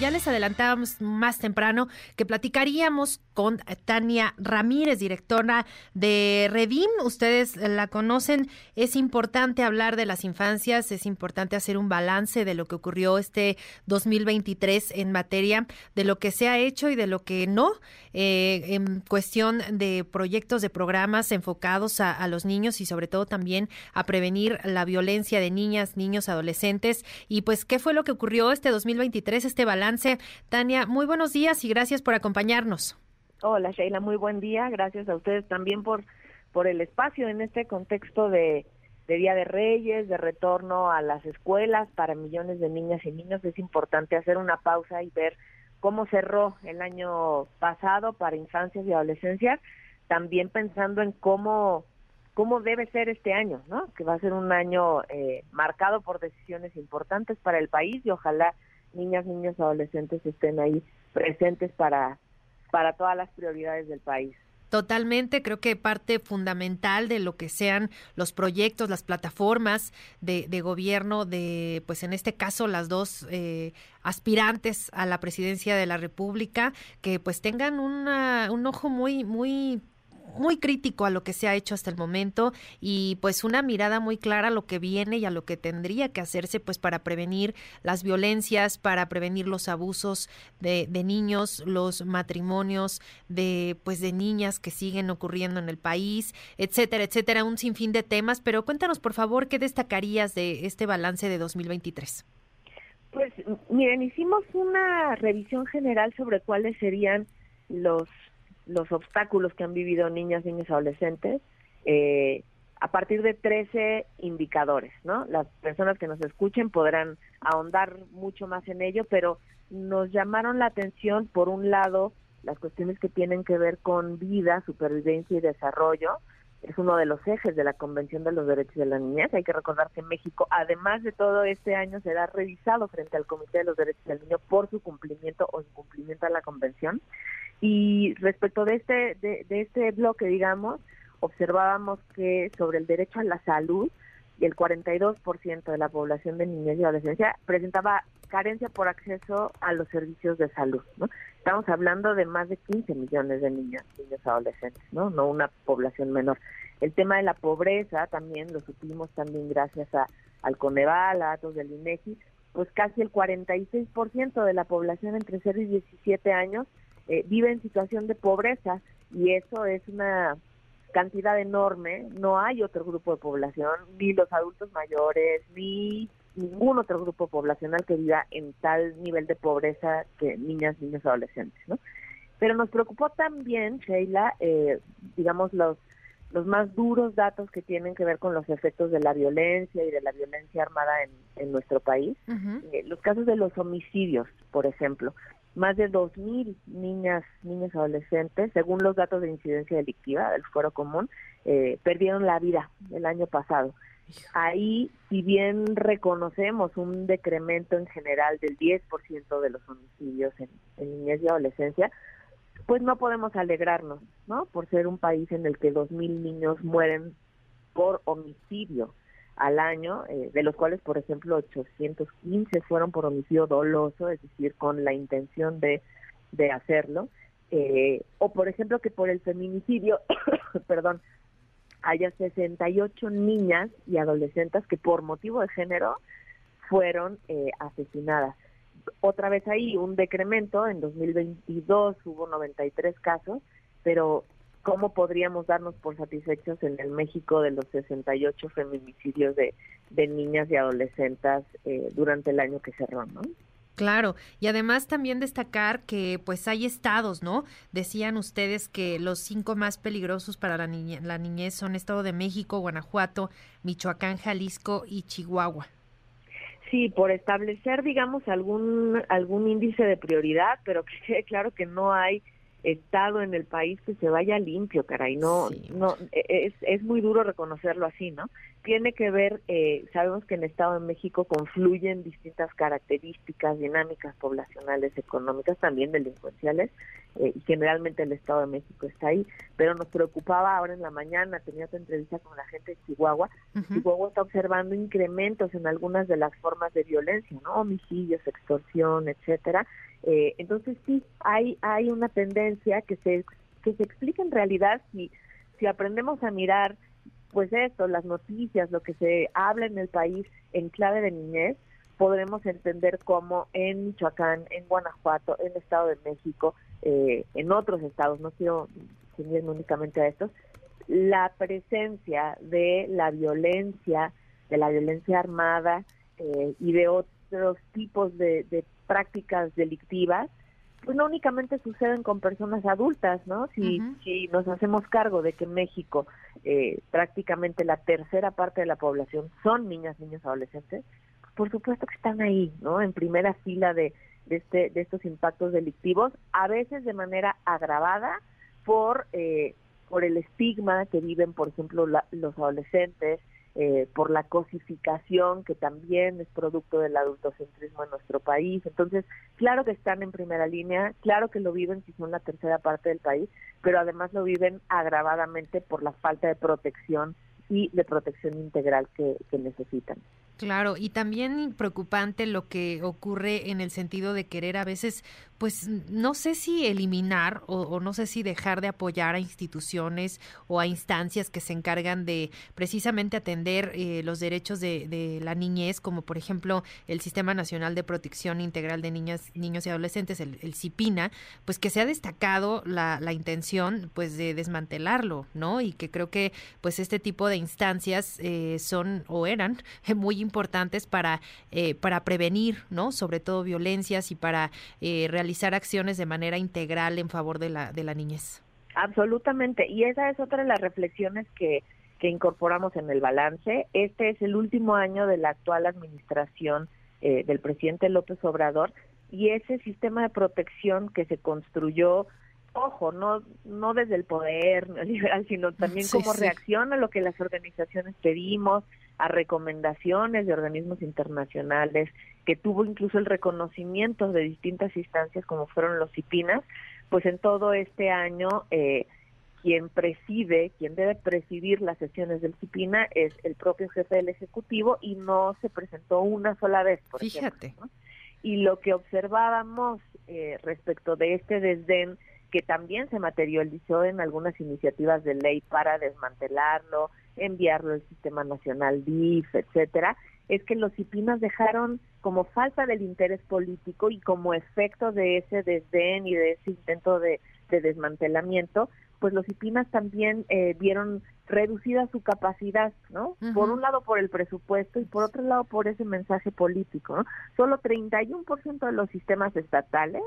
Ya les adelantábamos más temprano que platicaríamos con Tania Ramírez, directora de Redim. Ustedes la conocen. Es importante hablar de las infancias, es importante hacer un balance de lo que ocurrió este 2023 en materia de lo que se ha hecho y de lo que no, eh, en cuestión de proyectos, de programas enfocados a, a los niños y sobre todo también a prevenir la violencia de niñas, niños, adolescentes. Y pues, ¿qué fue lo que ocurrió este 2023, este balance? Tania, muy buenos días y gracias por acompañarnos. Hola Sheila, muy buen día. Gracias a ustedes también por, por el espacio en este contexto de, Día de Reyes, de retorno a las escuelas para millones de niñas y niños. Es importante hacer una pausa y ver cómo cerró el año pasado para infancias y adolescencias, también pensando en cómo cómo debe ser este año, ¿no? Que va a ser un año eh, marcado por decisiones importantes para el país y ojalá niñas, niños, adolescentes estén ahí presentes para para todas las prioridades del país. Totalmente, creo que parte fundamental de lo que sean los proyectos, las plataformas de, gobierno de, pues en este caso, las dos eh, aspirantes a la presidencia de la República, que pues tengan una, un ojo muy, muy muy crítico a lo que se ha hecho hasta el momento y pues una mirada muy clara a lo que viene y a lo que tendría que hacerse pues para prevenir las violencias, para prevenir los abusos de, de niños, los matrimonios de pues de niñas que siguen ocurriendo en el país, etcétera, etcétera, un sinfín de temas, pero cuéntanos por favor qué destacarías de este balance de 2023. Pues miren, hicimos una revisión general sobre cuáles serían los los obstáculos que han vivido niñas, niños, adolescentes, eh, a partir de 13 indicadores, ¿no? Las personas que nos escuchen podrán ahondar mucho más en ello, pero nos llamaron la atención, por un lado, las cuestiones que tienen que ver con vida, supervivencia y desarrollo. Es uno de los ejes de la Convención de los Derechos de la Niñez. Hay que recordar que México, además de todo este año, será revisado frente al Comité de los Derechos del Niño por su cumplimiento o incumplimiento a la Convención. Y respecto de este, de, este bloque, digamos, observábamos que sobre el derecho a la salud, el 42% de la población de niñez y adolescencia presentaba carencia por acceso a los servicios de salud, ¿no? Estamos hablando de más de 15 millones de niños, niños adolescentes, ¿no? No una población menor. El tema de la pobreza también lo supimos también gracias a, al Coneval, a datos del INEGI, pues casi el 46% de la población entre 0 y 17 años eh, vive en situación de pobreza y eso es una cantidad enorme. No hay otro grupo de población, ni los adultos mayores, ni ningún otro grupo poblacional que viva en tal nivel de pobreza que niñas, niños, adolescentes, ¿no? Pero nos preocupó también, Sheila, eh, digamos, los, los más duros datos que tienen que ver con los efectos de la violencia y de la violencia armada en, nuestro país. Eh, los casos de los homicidios, por ejemplo más de 2.000 niñas, niños adolescentes, según los datos de incidencia delictiva del Foro Común, eh, perdieron la vida el año pasado. Ahí, si bien reconocemos un decremento en general del 10% de los homicidios en, en niñez y adolescencia, pues no podemos alegrarnos, ¿no? Por ser un país en el que 2.000 niños mueren por homicidio al año, eh, de los cuales, por ejemplo, 815 fueron por homicidio doloso, es decir, con la intención de, de hacerlo, eh, o por ejemplo que por el feminicidio, perdón, haya 68 niñas y adolescentes que por motivo de género fueron eh, asesinadas. Otra vez ahí un decremento, en 2022 hubo 93 casos, pero cómo podríamos darnos por satisfechos en el México de los 68 feminicidios de, de niñas y adolescentes eh, durante el año que cerró, ¿no? Claro, y además también destacar que pues hay estados, ¿no? Decían ustedes que los cinco más peligrosos para la, la niñez son Estado de México, Guanajuato, Michoacán, Jalisco y Chihuahua. Sí, por establecer, digamos, algún algún índice de prioridad, pero que quede claro que no hay estado en el país que se vaya limpio, caray, no, no, e, es, es muy duro reconocerlo así, ¿no? tiene que ver, eh, sabemos que en el Estado de México confluyen distintas características, dinámicas poblacionales, económicas, también delincuenciales, eh, y generalmente el Estado de México está ahí, pero nos preocupaba ahora en la mañana, tenía otra entrevista con la gente de Chihuahua, Chihuahua está observando incrementos en algunas de las formas de violencia, ¿no? Homicidios, extorsión, etcétera. Eh, entonces sí, hay, hay una tendencia que se, que se explica en realidad si, si aprendemos a mirar pues esto, las noticias, lo que se habla en el país en clave de niñez, podremos entender cómo en Michoacán, en Guanajuato, en el Estado de México, eh, en otros estados, no quiero ceñirme únicamente a estos, la presencia de la violencia, de la violencia armada eh, y de otros tipos de, de prácticas delictivas, pues no únicamente suceden con personas adultas, ¿no? Si, si nos hacemos cargo de que en México eh, prácticamente la tercera parte de la población son niñas, niños, adolescentes, por supuesto que están ahí, ¿no? En primera fila de, de, este, de estos impactos delictivos, a veces de manera agravada por, eh, por el estigma que viven, por ejemplo, los adolescentes, eh, por la cosificación que también es producto del adultocentrismo en nuestro país. Entonces, claro que están en primera línea, claro que lo viven si son la tercera parte del país, pero además lo viven agravadamente por la falta de protección y de protección integral que necesitan. Claro, y también preocupante lo que ocurre en el sentido de querer a veces, pues no sé si eliminar o, no sé si dejar de apoyar a instituciones o a instancias que se encargan de precisamente atender eh, los derechos de, la niñez, como por ejemplo el Sistema Nacional de Protección Integral de Niñas, Niños y Adolescentes, el, CIPINA, pues que se ha destacado la, la, intención pues de desmantelarlo, ¿no? Y que creo que pues este tipo de instancias eh, son o eran muy importantes para, eh, para prevenir, ¿no? Sobre todo violencias y para eh, realizar acciones de manera integral en favor de la, de la niñez. Absolutamente. Y esa es otra de las reflexiones que, que incorporamos en el balance. Este es el último año de la actual administración eh, del presidente López Obrador y ese sistema de protección que se construyó ojo, no, no desde el poder liberal, sino también como reacción a lo que las organizaciones pedimos, a recomendaciones de organismos internacionales, que tuvo incluso el reconocimiento de distintas instancias como fueron los CIPINAS, pues en todo este año eh, quien preside, quien debe presidir las sesiones del CIPINA es el propio jefe del Ejecutivo y no se presentó una sola vez, por Fíjate. Y lo que observábamos eh, respecto de este desdén que también se materializó en algunas iniciativas de ley para desmantelarlo, enviarlo al Sistema Nacional DIF, etcétera, es que los IPINAS dejaron como falta del interés político y como efecto de ese desdén y de ese intento de, desmantelamiento, pues los IPINAS también eh, vieron reducida su capacidad, ¿no? Por un lado por el presupuesto y por otro lado por ese mensaje político, ¿no? Solo 31% de los sistemas estatales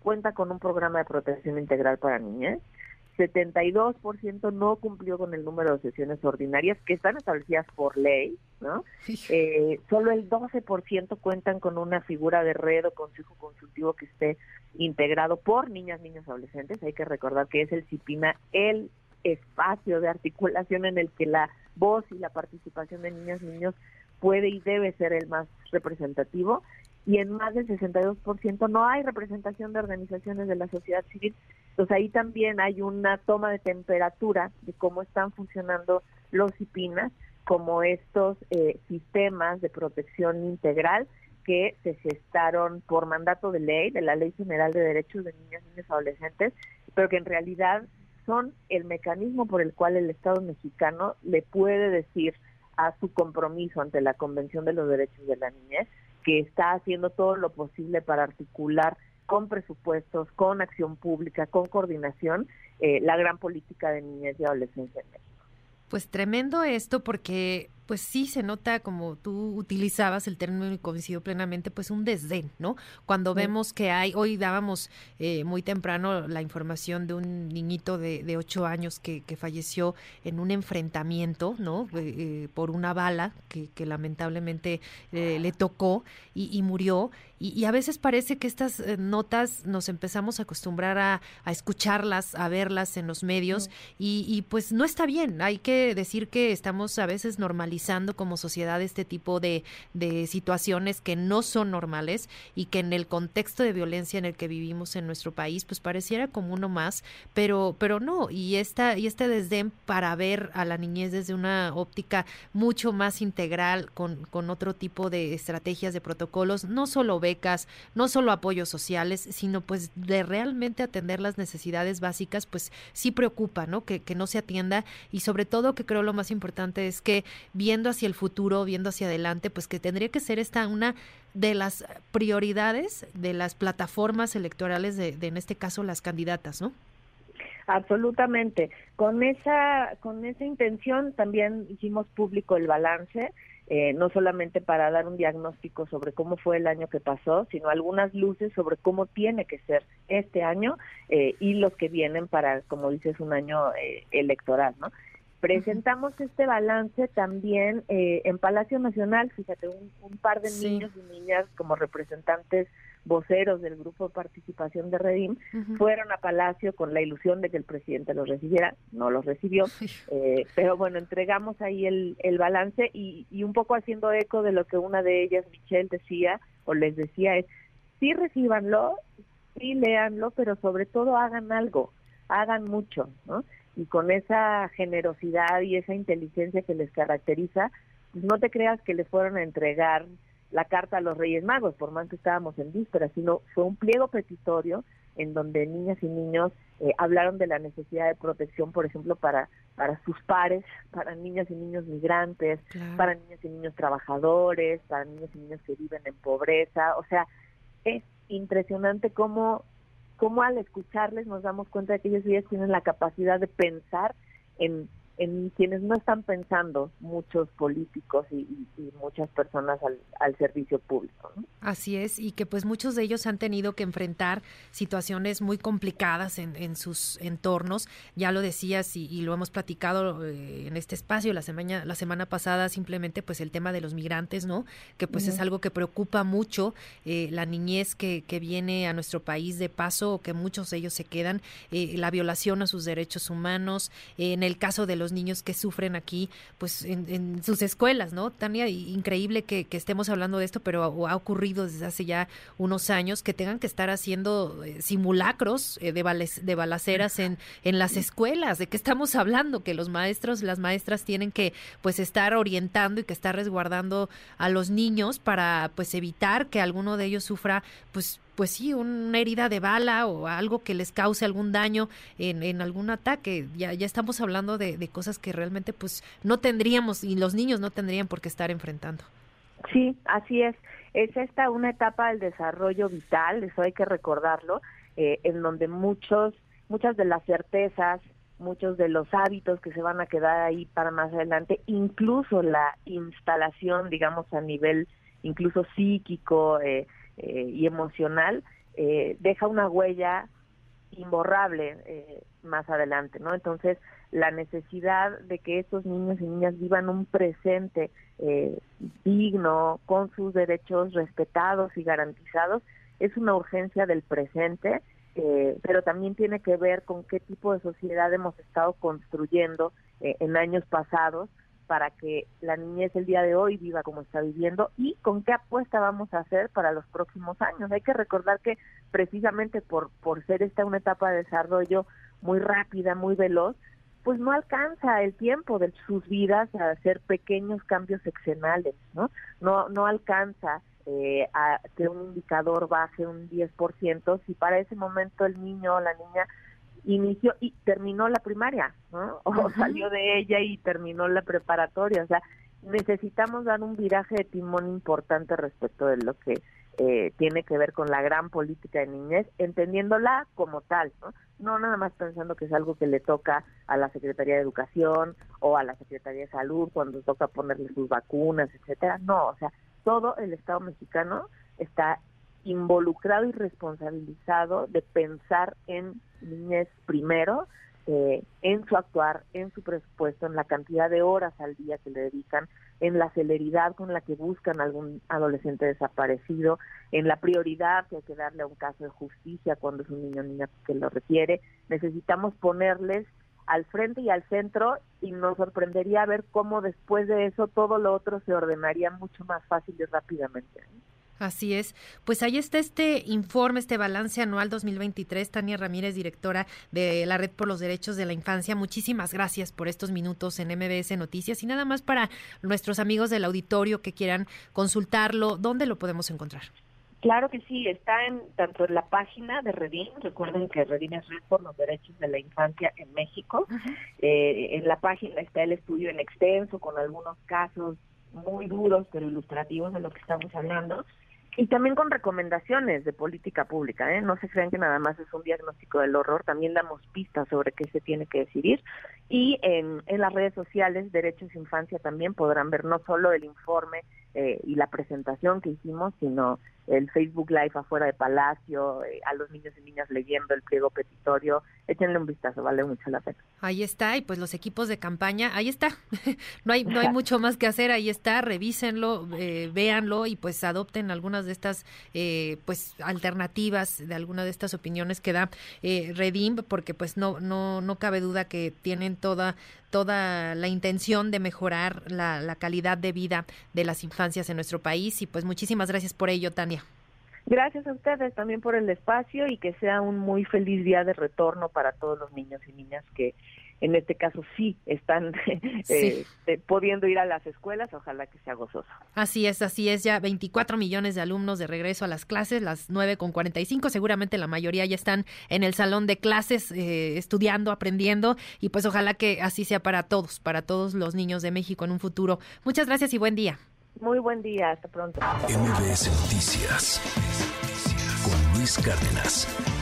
cuenta con un programa de protección integral para niñas. 72% no cumplió con el número de sesiones ordinarias que están establecidas por ley, ¿no? Eh, solo el 12% cuentan con una figura de red o consejo consultivo que esté integrado por niñas, niños, adolescentes. Hay que recordar que es el CIPINA el espacio de articulación en el que la voz y la participación de niñas, niños puede y debe ser el más representativo y en más del 62% no hay representación de organizaciones de la sociedad civil. Entonces ahí también hay una toma de temperatura de cómo están funcionando los IPINAS como estos eh, sistemas de protección integral que se gestaron por mandato de ley, de la Ley General de Derechos de Niñas, Niños y Adolescentes, pero que en realidad son el mecanismo por el cual el Estado mexicano le puede decir a su compromiso ante la Convención de los Derechos de la Niñez que está haciendo todo lo posible para articular con presupuestos, con acción pública, con coordinación, eh, la gran política de niñez y adolescencia en México. Pues tremendo esto porque pues sí se nota como tú utilizabas el término y coincido plenamente, pues un desdén, ¿no? Cuando vemos que hay, hoy dábamos eh, muy temprano la información de un niñito de, de ocho años que, que, falleció en un enfrentamiento, ¿no? Eh, eh, por una bala que, que lamentablemente le tocó y, murió. Y, a veces parece que estas notas nos empezamos a acostumbrar a, a escucharlas, a verlas en los medios y, y pues no está bien. Hay que decir que estamos a veces normalizando normalizando como sociedad este tipo de, situaciones que no son normales y que en el contexto de violencia en el que vivimos en nuestro país, pues pareciera como uno más, pero, pero no, y esta, y este desdén para ver a la niñez desde una óptica mucho más integral, con, con otro tipo de estrategias, de protocolos, no solo becas, no solo apoyos sociales, sino pues de realmente atender las necesidades básicas, pues sí preocupa, ¿no? Que no se atienda y sobre todo que creo lo más importante es que viendo hacia el futuro, viendo hacia adelante, pues que tendría que ser esta una de las prioridades de las plataformas electorales de, de en este caso las candidatas, ¿no? Absolutamente. Con esa, con esa intención también hicimos público el balance, eh, no solamente para dar un diagnóstico sobre cómo fue el año que pasó, sino algunas luces sobre cómo tiene que ser este año eh, y los que vienen para, como dices, un año eh, electoral, ¿no? Presentamos este balance también eh, en Palacio Nacional, fíjate, un, un par de Sí. niños y niñas como representantes voceros del grupo de participación de Redim fueron a Palacio con la ilusión de que el presidente los recibiera, no los recibió, eh, pero bueno, entregamos ahí el, el balance y, y un poco haciendo eco de lo que una de ellas, Michelle, decía o les decía es, sí recíbanlo, sí léanlo, pero sobre todo hagan algo, hagan mucho, ¿no? Y con esa generosidad y esa inteligencia que les caracteriza, pues no te creas que les fueron a entregar la carta a los Reyes Magos, por más que estábamos en víspera, sino fue un pliego petitorio en donde niñas y niños eh, hablaron de la necesidad de protección, por ejemplo, para, para sus pares, para niñas y niños migrantes, Claro. para niñas y niños trabajadores, para niños y niños que viven en pobreza. O sea, es impresionante cómo, cómo al escucharles nos damos cuenta de que ellos ellas tienen la capacidad de pensar en, en quienes no están pensando muchos políticos y, y- y muchas personas al, al servicio público. ¿no? Así es, y que pues muchos de ellos han tenido que enfrentar situaciones muy complicadas en, en sus entornos. Ya lo decías y, y lo hemos platicado eh, en este espacio la semana, la semana pasada, simplemente pues el tema de los migrantes, ¿no? Que pues es algo que preocupa mucho, eh, la niñez que, que viene a nuestro país de paso, o que muchos de ellos se quedan, eh, la violación a sus derechos humanos, en el caso de los niños que sufren aquí, pues en, en sus escuelas, ¿no? Tania, increíble que, estemos hablando de esto, pero ha, ocurrido desde hace ya unos años que tengan que estar haciendo eh, simulacros eh, de, de balaceras en, en las escuelas. ¿De qué estamos hablando? Que los maestros, las maestras tienen que pues estar orientando y que estar resguardando a los niños para pues evitar que alguno de ellos sufra pues pues sí, una herida de bala o algo que les cause algún daño en, en algún ataque. Ya, ya estamos hablando de, de cosas que realmente pues no tendríamos y los niños no tendrían por qué estar enfrentando. Sí, así es. Es esta una etapa del desarrollo vital, eso hay que recordarlo, eh, en donde muchos, muchas de las certezas, muchos de los hábitos que se van a quedar ahí para más adelante, incluso la instalación, digamos, a nivel incluso psíquico eh, eh, y emocional, eh, deja una huella imborrable eh, más adelante, ¿no? Entonces, la necesidad de que estos niños y niñas vivan un presente digno, con sus derechos respetados y garantizados, es una urgencia del presente, pero también tiene que ver con qué tipo de sociedad hemos estado construyendo en años pasados para que la niñez el día de hoy viva como está viviendo y con qué apuesta vamos a hacer para los próximos años. Hay que recordar que precisamente por, por ser esta una etapa de desarrollo muy rápida, muy veloz, pues no alcanza el tiempo de sus vidas a hacer pequeños cambios seccionales, ¿no? No, no alcanza eh, a que un indicador baje un 10% si para ese momento el niño o la niña inició y terminó la primaria, ¿no? O salió de ella y terminó la preparatoria, o sea, necesitamos dar un viraje de timón importante respecto de lo que eh, tiene que ver con la gran política de niñez, entendiéndola como tal, ¿no? No nada más pensando que es algo que le toca a la Secretaría de Educación o a la Secretaría de Salud cuando toca ponerle sus vacunas, etcétera. No, o sea, todo el Estado mexicano está involucrado y responsabilizado de pensar en niñez primero, eh, en su actuar, en su presupuesto, en la cantidad de horas al día que le dedican, en la celeridad con la que buscan algún adolescente desaparecido, en la prioridad que hay que darle a un caso de justicia cuando es un niño o niña que lo requiere. Necesitamos ponerles al frente y al centro y nos sorprendería ver cómo después de eso todo lo otro se ordenaría mucho más fácil y rápidamente. Así es. Pues ahí está este informe, este balance anual 2023. Tania Ramírez, directora de la Red por los Derechos de la Infancia. Muchísimas gracias por estos minutos en MBS Noticias. Y nada más para nuestros amigos del auditorio que quieran consultarlo, ¿dónde lo podemos encontrar? Claro que sí, está en tanto en la página de Redim, recuerden que Redim es Red por los Derechos de la Infancia en México, eh, en la página está el estudio en extenso con algunos casos muy duros pero ilustrativos de lo que estamos hablando y también con recomendaciones de política pública, ¿eh? no se crean que nada más es un diagnóstico del horror, también damos pistas sobre qué se tiene que decidir y en, en las redes sociales Derechos Infancia también podrán ver no solo el informe eh, y la presentación que hicimos, sino el Facebook Live afuera de Palacio, eh, a los niños y niñas leyendo el pliego petitorio. Échenle un vistazo, vale mucho la pena. Ahí está, y pues los equipos de campaña, ahí está. no hay no hay mucho más que hacer, ahí está, revísenlo, eh, véanlo y pues adopten algunas de estas eh, pues alternativas de alguna de estas opiniones que da eh, Redim, porque pues no no no cabe duda que tienen toda toda la intención de mejorar la, la calidad de vida de las infancias en nuestro país y pues muchísimas gracias por ello, Tania. Gracias a ustedes también por el espacio y que sea un muy feliz día de retorno para todos los niños y niñas que en este caso sí están eh, eh, pudiendo ir a las escuelas, ojalá que sea gozoso. Así es, así es, ya 24 millones de alumnos de regreso a las clases, las 9 con 45, seguramente la mayoría ya están en el salón de clases eh, estudiando, aprendiendo y pues ojalá que así sea para todos, para todos los niños de México en un futuro. Muchas gracias y buen día. Muy buen día, hasta pronto. MBS Noticias con Luis Cárdenas.